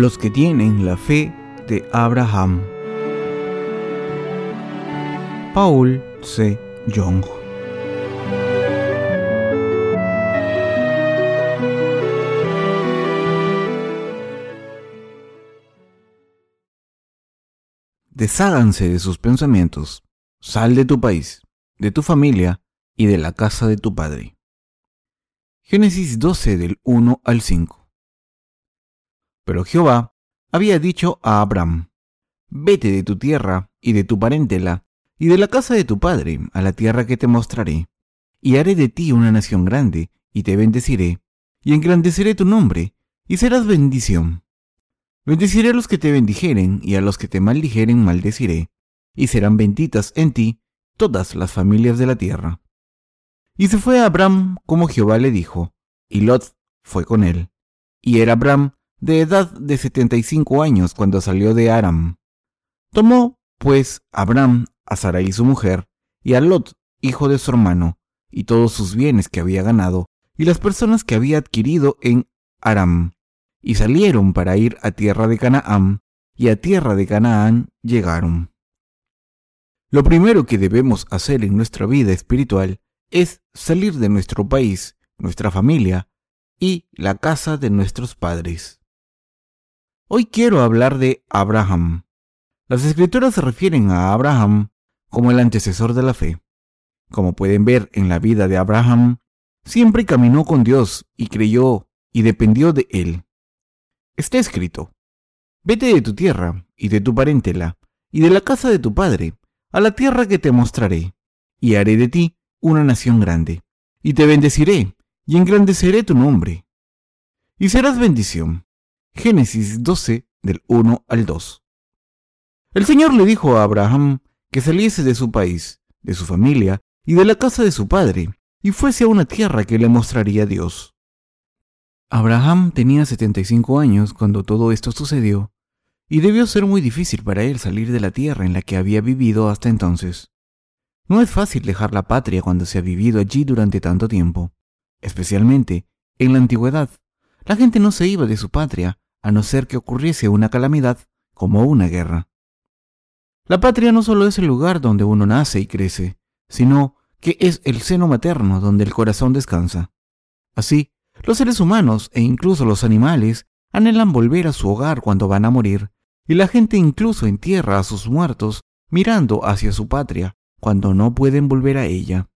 Los que tienen la fe de Abraham. Paul C. Young. Desháganse de sus pensamientos. Sal de tu país, de tu familia y de la casa de tu padre. Génesis 12 del 1 al 5. Pero Jehová había dicho a Abraham, Vete de tu tierra y de tu parentela y de la casa de tu padre a la tierra que te mostraré, y haré de ti una nación grande, y te bendeciré, y engrandeceré tu nombre, y serás bendición. Bendeciré a los que te bendijeren, y a los que te maldijeren maldeciré, y serán benditas en ti todas las familias de la tierra. Y se fue a Abraham como Jehová le dijo, y Lot fue con él. Y era Abraham de edad de setenta y cinco años cuando salió de Aram. Tomó, pues, Abraham a Sarai su mujer, y a Lot, hijo de su hermano, y todos sus bienes que había ganado, y las personas que había adquirido en Aram, y salieron para ir a tierra de Canaán, y a tierra de Canaán llegaron. Lo primero que debemos hacer en nuestra vida espiritual es salir de nuestro país, nuestra familia y la casa de nuestros padres. Hoy quiero hablar de Abraham. Las escrituras se refieren a Abraham como el antecesor de la fe. Como pueden ver en la vida de Abraham, siempre caminó con Dios y creyó y dependió de él. Está escrito, vete de tu tierra y de tu parentela y de la casa de tu padre a la tierra que te mostraré, y haré de ti una nación grande, y te bendeciré y engrandeceré tu nombre. Y serás bendición. Génesis 12 del 1 al 2. El Señor le dijo a Abraham que saliese de su país, de su familia y de la casa de su padre, y fuese a una tierra que le mostraría Dios. Abraham tenía 75 años cuando todo esto sucedió, y debió ser muy difícil para él salir de la tierra en la que había vivido hasta entonces. No es fácil dejar la patria cuando se ha vivido allí durante tanto tiempo, especialmente en la antigüedad. La gente no se iba de su patria a no ser que ocurriese una calamidad como una guerra. La patria no solo es el lugar donde uno nace y crece, sino que es el seno materno donde el corazón descansa. Así, los seres humanos e incluso los animales anhelan volver a su hogar cuando van a morir, y la gente incluso entierra a sus muertos mirando hacia su patria cuando no pueden volver a ella.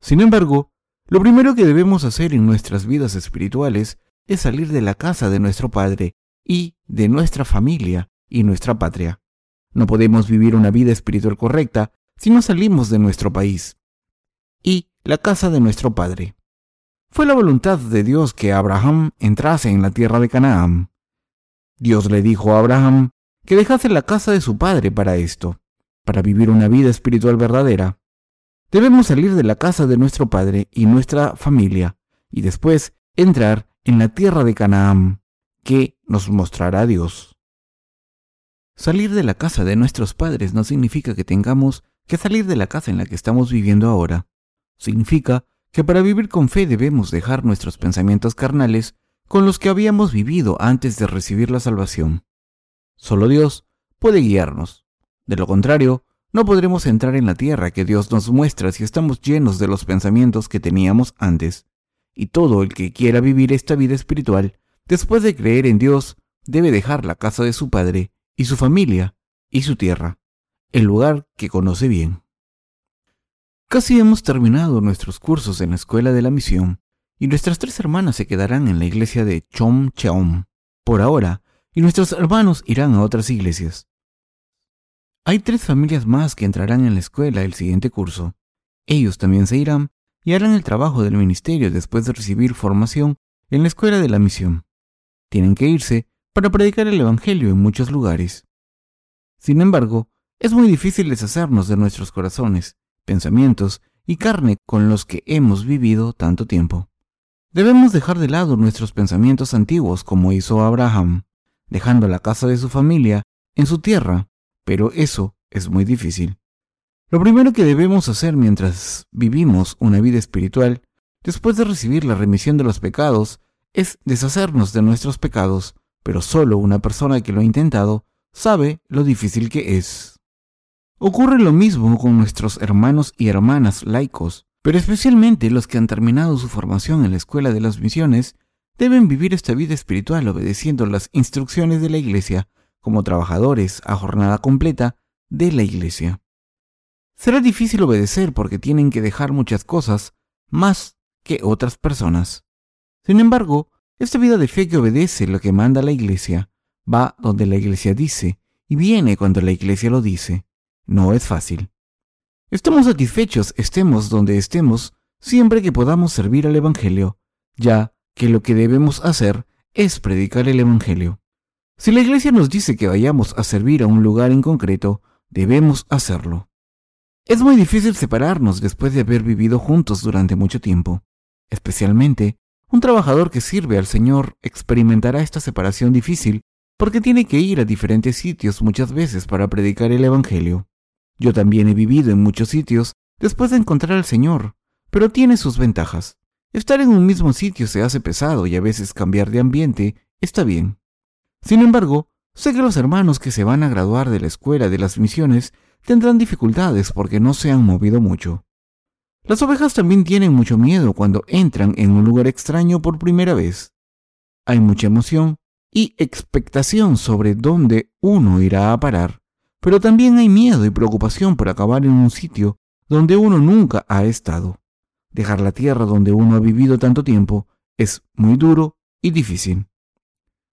Sin embargo, lo primero que debemos hacer en nuestras vidas espirituales es salir de la casa de nuestro Padre y de nuestra familia y nuestra patria. No podemos vivir una vida espiritual correcta si no salimos de nuestro país y la casa de nuestro Padre. Fue la voluntad de Dios que Abraham entrase en la tierra de Canaán. Dios le dijo a Abraham que dejase la casa de su padre para esto, para vivir una vida espiritual verdadera. Debemos salir de la casa de nuestro padre y nuestra familia y después entrar en la tierra de Canaán, que nos mostrará Dios. Salir de la casa de nuestros padres no significa que tengamos que salir de la casa en la que estamos viviendo ahora. Significa que para vivir con fe debemos dejar nuestros pensamientos carnales con los que habíamos vivido antes de recibir la salvación. Solo Dios puede guiarnos. De lo contrario, no podremos entrar en la tierra que Dios nos muestra si estamos llenos de los pensamientos que teníamos antes. Y todo el que quiera vivir esta vida espiritual, después de creer en Dios, debe dejar la casa de su Padre y su familia y su tierra, el lugar que conoce bien. Casi hemos terminado nuestros cursos en la Escuela de la Misión y nuestras tres hermanas se quedarán en la iglesia de Chom Chaom por ahora y nuestros hermanos irán a otras iglesias. Hay tres familias más que entrarán en la escuela el siguiente curso. Ellos también se irán y harán el trabajo del ministerio después de recibir formación en la escuela de la misión. Tienen que irse para predicar el Evangelio en muchos lugares. Sin embargo, es muy difícil deshacernos de nuestros corazones, pensamientos y carne con los que hemos vivido tanto tiempo. Debemos dejar de lado nuestros pensamientos antiguos como hizo Abraham, dejando la casa de su familia en su tierra, pero eso es muy difícil. Lo primero que debemos hacer mientras vivimos una vida espiritual, después de recibir la remisión de los pecados, es deshacernos de nuestros pecados pero solo una persona que lo ha intentado sabe lo difícil que es. Ocurre lo mismo con nuestros hermanos y hermanas laicos, pero especialmente los que han terminado su formación en la escuela de las misiones deben vivir esta vida espiritual obedeciendo las instrucciones de la Iglesia como trabajadores a jornada completa de la Iglesia. Será difícil obedecer porque tienen que dejar muchas cosas más que otras personas. Sin embargo, esta vida de fe que obedece lo que manda la Iglesia va donde la Iglesia dice y viene cuando la Iglesia lo dice. No es fácil. Estamos satisfechos, estemos donde estemos, siempre que podamos servir al Evangelio, ya que lo que debemos hacer es predicar el Evangelio. Si la Iglesia nos dice que vayamos a servir a un lugar en concreto, debemos hacerlo. Es muy difícil separarnos después de haber vivido juntos durante mucho tiempo. Especialmente, un trabajador que sirve al Señor experimentará esta separación difícil porque tiene que ir a diferentes sitios muchas veces para predicar el Evangelio. Yo también he vivido en muchos sitios después de encontrar al Señor, pero tiene sus ventajas. Estar en un mismo sitio se hace pesado y a veces cambiar de ambiente está bien. Sin embargo, sé que los hermanos que se van a graduar de la escuela de las misiones tendrán dificultades porque no se han movido mucho. Las ovejas también tienen mucho miedo cuando entran en un lugar extraño por primera vez. Hay mucha emoción y expectación sobre dónde uno irá a parar, pero también hay miedo y preocupación por acabar en un sitio donde uno nunca ha estado. Dejar la tierra donde uno ha vivido tanto tiempo es muy duro y difícil.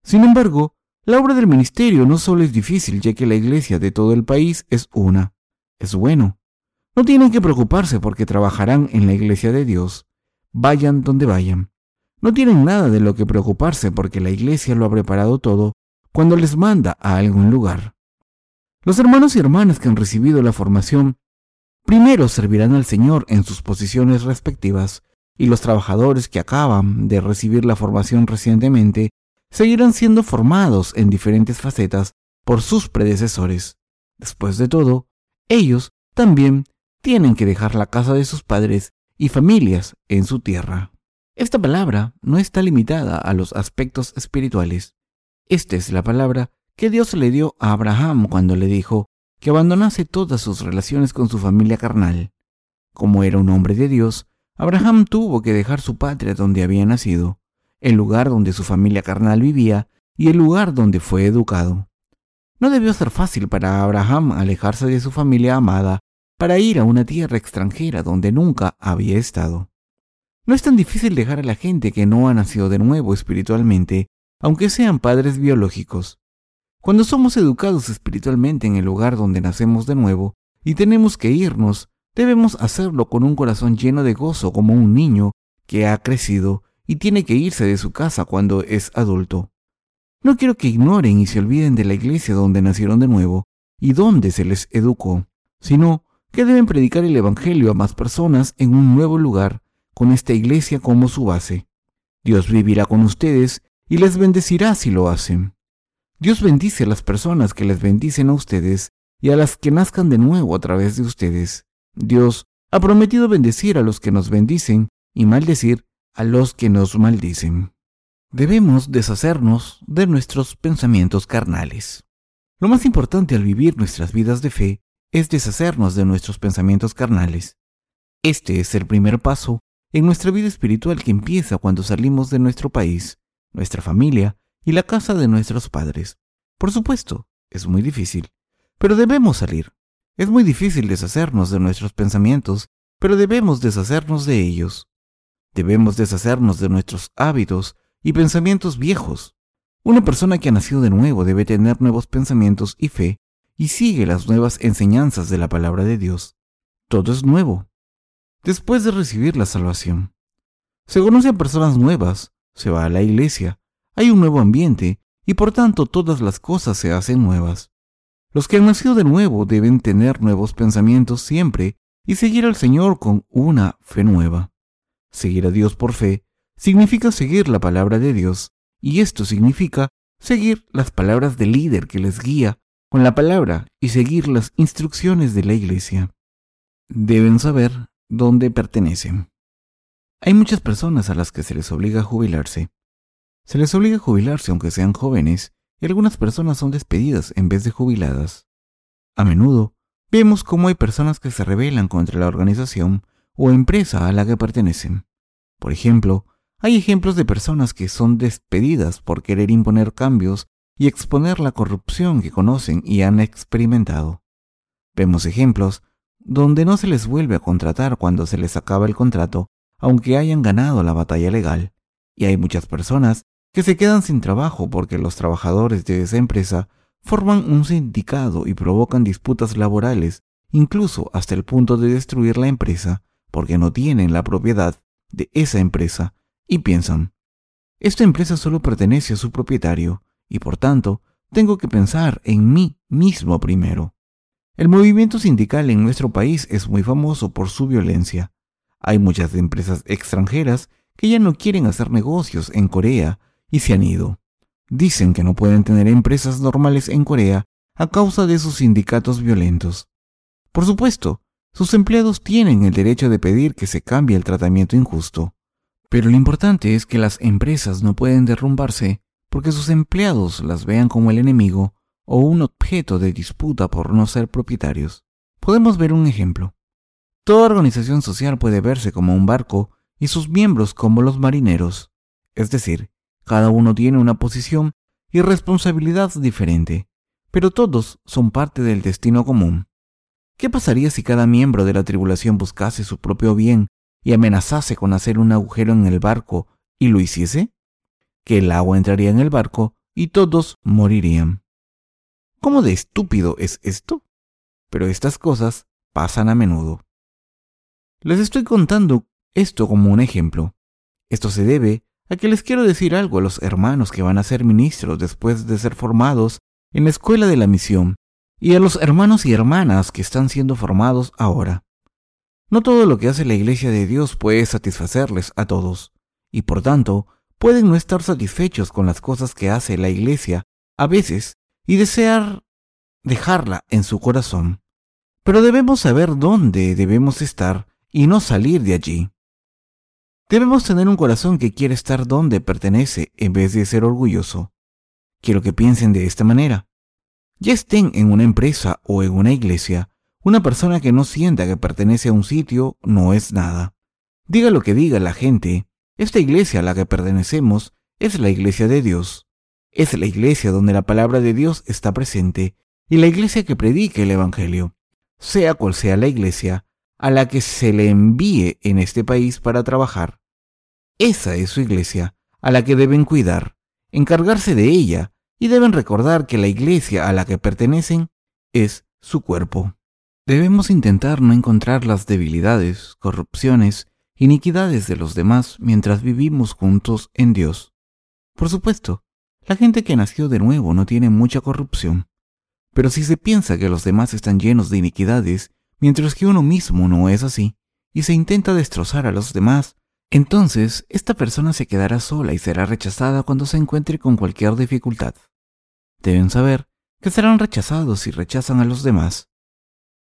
Sin embargo, la obra del ministerio no solo es difícil, ya que la iglesia de todo el país es una. Es bueno. No tienen que preocuparse porque trabajarán en la iglesia de Dios. Vayan donde vayan. No tienen nada de lo que preocuparse porque la iglesia lo ha preparado todo cuando les manda a algún lugar. Los hermanos y hermanas que han recibido la formación primero servirán al Señor en sus posiciones respectivas y los trabajadores que acaban de recibir la formación recientemente seguirán siendo formados en diferentes facetas por sus predecesores. Después de todo, ellos también tienen que dejar la casa de sus padres y familias en su tierra. Esta palabra no está limitada a los aspectos espirituales. Esta es la palabra que Dios le dio a Abraham cuando le dijo que abandonase todas sus relaciones con su familia carnal. Como era un hombre de Dios, Abraham tuvo que dejar su patria donde había nacido el lugar donde su familia carnal vivía y el lugar donde fue educado. No debió ser fácil para Abraham alejarse de su familia amada para ir a una tierra extranjera donde nunca había estado. No es tan difícil dejar a la gente que no ha nacido de nuevo espiritualmente, aunque sean padres biológicos. Cuando somos educados espiritualmente en el lugar donde nacemos de nuevo y tenemos que irnos, debemos hacerlo con un corazón lleno de gozo como un niño que ha crecido y tiene que irse de su casa cuando es adulto. No quiero que ignoren y se olviden de la iglesia donde nacieron de nuevo y donde se les educó, sino que deben predicar el Evangelio a más personas en un nuevo lugar con esta iglesia como su base. Dios vivirá con ustedes y les bendecirá si lo hacen. Dios bendice a las personas que les bendicen a ustedes y a las que nazcan de nuevo a través de ustedes. Dios ha prometido bendecir a los que nos bendicen y maldecir a los que nos maldicen. Debemos deshacernos de nuestros pensamientos carnales. Lo más importante al vivir nuestras vidas de fe es deshacernos de nuestros pensamientos carnales. Este es el primer paso en nuestra vida espiritual que empieza cuando salimos de nuestro país, nuestra familia y la casa de nuestros padres. Por supuesto, es muy difícil, pero debemos salir. Es muy difícil deshacernos de nuestros pensamientos, pero debemos deshacernos de ellos. Debemos deshacernos de nuestros hábitos y pensamientos viejos. Una persona que ha nacido de nuevo debe tener nuevos pensamientos y fe y sigue las nuevas enseñanzas de la palabra de Dios. Todo es nuevo. Después de recibir la salvación, se conocen personas nuevas, se va a la iglesia, hay un nuevo ambiente y por tanto todas las cosas se hacen nuevas. Los que han nacido de nuevo deben tener nuevos pensamientos siempre y seguir al Señor con una fe nueva. Seguir a Dios por fe significa seguir la palabra de Dios, y esto significa seguir las palabras del líder que les guía con la palabra y seguir las instrucciones de la iglesia. Deben saber dónde pertenecen. Hay muchas personas a las que se les obliga a jubilarse. Se les obliga a jubilarse aunque sean jóvenes y algunas personas son despedidas en vez de jubiladas. A menudo vemos cómo hay personas que se rebelan contra la organización o empresa a la que pertenecen. Por ejemplo, hay ejemplos de personas que son despedidas por querer imponer cambios y exponer la corrupción que conocen y han experimentado. Vemos ejemplos donde no se les vuelve a contratar cuando se les acaba el contrato, aunque hayan ganado la batalla legal, y hay muchas personas que se quedan sin trabajo porque los trabajadores de esa empresa forman un sindicato y provocan disputas laborales, incluso hasta el punto de destruir la empresa porque no tienen la propiedad de esa empresa y piensan, esta empresa solo pertenece a su propietario y por tanto tengo que pensar en mí mismo primero. El movimiento sindical en nuestro país es muy famoso por su violencia. Hay muchas empresas extranjeras que ya no quieren hacer negocios en Corea y se han ido. Dicen que no pueden tener empresas normales en Corea a causa de sus sindicatos violentos. Por supuesto, sus empleados tienen el derecho de pedir que se cambie el tratamiento injusto. Pero lo importante es que las empresas no pueden derrumbarse porque sus empleados las vean como el enemigo o un objeto de disputa por no ser propietarios. Podemos ver un ejemplo. Toda organización social puede verse como un barco y sus miembros como los marineros, es decir, cada uno tiene una posición y responsabilidad diferente, pero todos son parte del destino común. ¿Qué pasaría si cada miembro de la tribulación buscase su propio bien y amenazase con hacer un agujero en el barco y lo hiciese? Que el agua entraría en el barco y todos morirían. ¿Cómo de estúpido es esto? Pero estas cosas pasan a menudo. Les estoy contando esto como un ejemplo. Esto se debe a que les quiero decir algo a los hermanos que van a ser ministros después de ser formados en la escuela de la misión y a los hermanos y hermanas que están siendo formados ahora. No todo lo que hace la Iglesia de Dios puede satisfacerles a todos, y por tanto pueden no estar satisfechos con las cosas que hace la Iglesia a veces y desear dejarla en su corazón. Pero debemos saber dónde debemos estar y no salir de allí. Debemos tener un corazón que quiere estar donde pertenece en vez de ser orgulloso. Quiero que piensen de esta manera. Ya estén en una empresa o en una iglesia, una persona que no sienta que pertenece a un sitio no es nada. Diga lo que diga la gente, esta iglesia a la que pertenecemos es la iglesia de Dios. Es la iglesia donde la palabra de Dios está presente y la iglesia que predique el Evangelio, sea cual sea la iglesia a la que se le envíe en este país para trabajar. Esa es su iglesia, a la que deben cuidar, encargarse de ella, y deben recordar que la iglesia a la que pertenecen es su cuerpo. Debemos intentar no encontrar las debilidades, corrupciones, iniquidades de los demás mientras vivimos juntos en Dios. Por supuesto, la gente que nació de nuevo no tiene mucha corrupción. Pero si se piensa que los demás están llenos de iniquidades, mientras que uno mismo no es así, y se intenta destrozar a los demás, entonces esta persona se quedará sola y será rechazada cuando se encuentre con cualquier dificultad. Deben saber que serán rechazados si rechazan a los demás.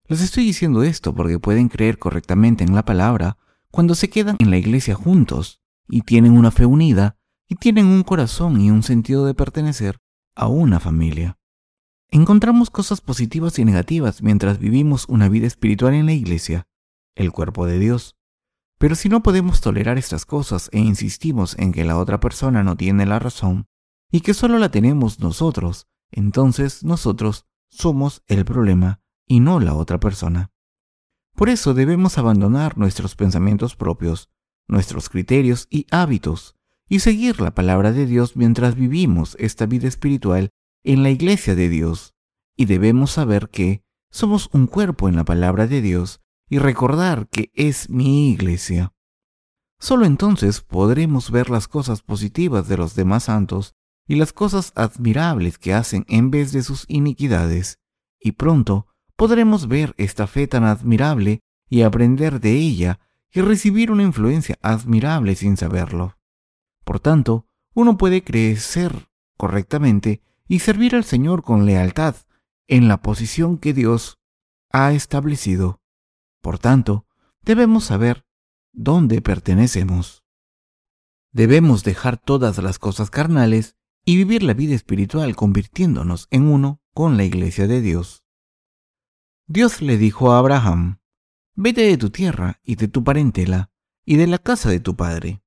Les estoy diciendo esto porque pueden creer correctamente en la palabra cuando se quedan en la iglesia juntos y tienen una fe unida y tienen un corazón y un sentido de pertenecer a una familia. Encontramos cosas positivas y negativas mientras vivimos una vida espiritual en la iglesia, el cuerpo de Dios. Pero si no podemos tolerar estas cosas e insistimos en que la otra persona no tiene la razón y que solo la tenemos nosotros, entonces nosotros somos el problema y no la otra persona. Por eso debemos abandonar nuestros pensamientos propios, nuestros criterios y hábitos y seguir la palabra de Dios mientras vivimos esta vida espiritual en la iglesia de Dios. Y debemos saber que somos un cuerpo en la palabra de Dios y recordar que es mi iglesia. Solo entonces podremos ver las cosas positivas de los demás santos y las cosas admirables que hacen en vez de sus iniquidades, y pronto podremos ver esta fe tan admirable y aprender de ella y recibir una influencia admirable sin saberlo. Por tanto, uno puede crecer correctamente y servir al Señor con lealtad en la posición que Dios ha establecido. Por tanto, debemos saber dónde pertenecemos. Debemos dejar todas las cosas carnales y vivir la vida espiritual convirtiéndonos en uno con la iglesia de Dios. Dios le dijo a Abraham, Vete de tu tierra y de tu parentela y de la casa de tu padre.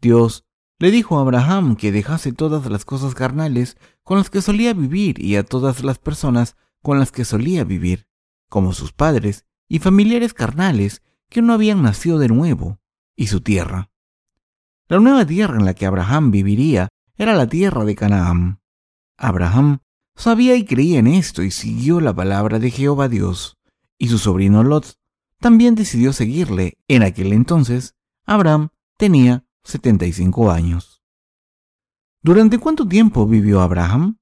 Dios le dijo a Abraham que dejase todas las cosas carnales con las que solía vivir y a todas las personas con las que solía vivir, como sus padres y familiares carnales que no habían nacido de nuevo, y su tierra. La nueva tierra en la que Abraham viviría era la tierra de Canaán. Abraham sabía y creía en esto y siguió la palabra de Jehová Dios, y su sobrino Lot también decidió seguirle. En aquel entonces, Abraham tenía 75 años. ¿Durante cuánto tiempo vivió Abraham?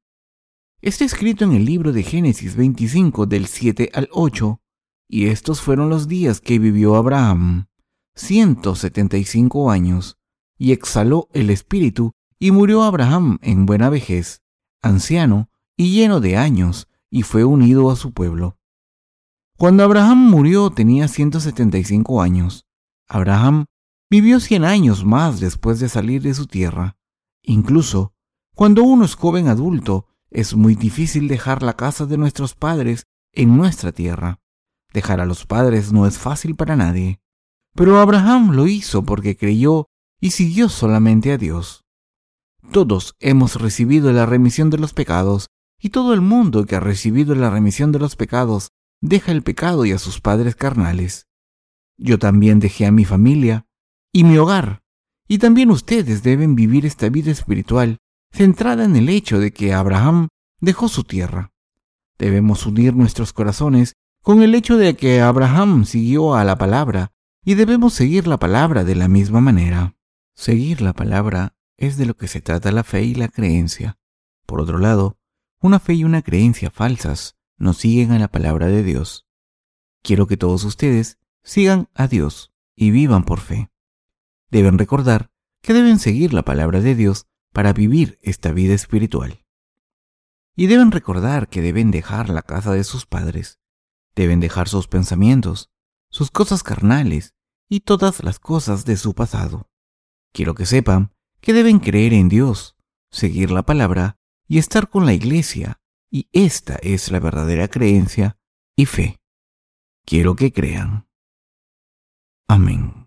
Está escrito en el libro de Génesis 25 del 7 al 8, y estos fueron los días que vivió Abraham, 175 años, y exhaló el espíritu, y murió Abraham en buena vejez, anciano y lleno de años, y fue unido a su pueblo. Cuando Abraham murió tenía 175 años. Abraham vivió 100 años más después de salir de su tierra. Incluso, cuando uno es joven adulto, es muy difícil dejar la casa de nuestros padres en nuestra tierra. Dejar a los padres no es fácil para nadie. Pero Abraham lo hizo porque creyó y siguió solamente a Dios. Todos hemos recibido la remisión de los pecados, y todo el mundo que ha recibido la remisión de los pecados deja el pecado y a sus padres carnales. Yo también dejé a mi familia y mi hogar, y también ustedes deben vivir esta vida espiritual centrada en el hecho de que Abraham dejó su tierra. Debemos unir nuestros corazones con el hecho de que Abraham siguió a la palabra y debemos seguir la palabra de la misma manera. Seguir la palabra es de lo que se trata la fe y la creencia. Por otro lado, una fe y una creencia falsas nos siguen a la palabra de Dios. Quiero que todos ustedes sigan a Dios y vivan por fe. Deben recordar que deben seguir la palabra de Dios para vivir esta vida espiritual. Y deben recordar que deben dejar la casa de sus padres, deben dejar sus pensamientos, sus cosas carnales y todas las cosas de su pasado. Quiero que sepan que deben creer en Dios, seguir la palabra y estar con la iglesia, y esta es la verdadera creencia y fe. Quiero que crean. Amén.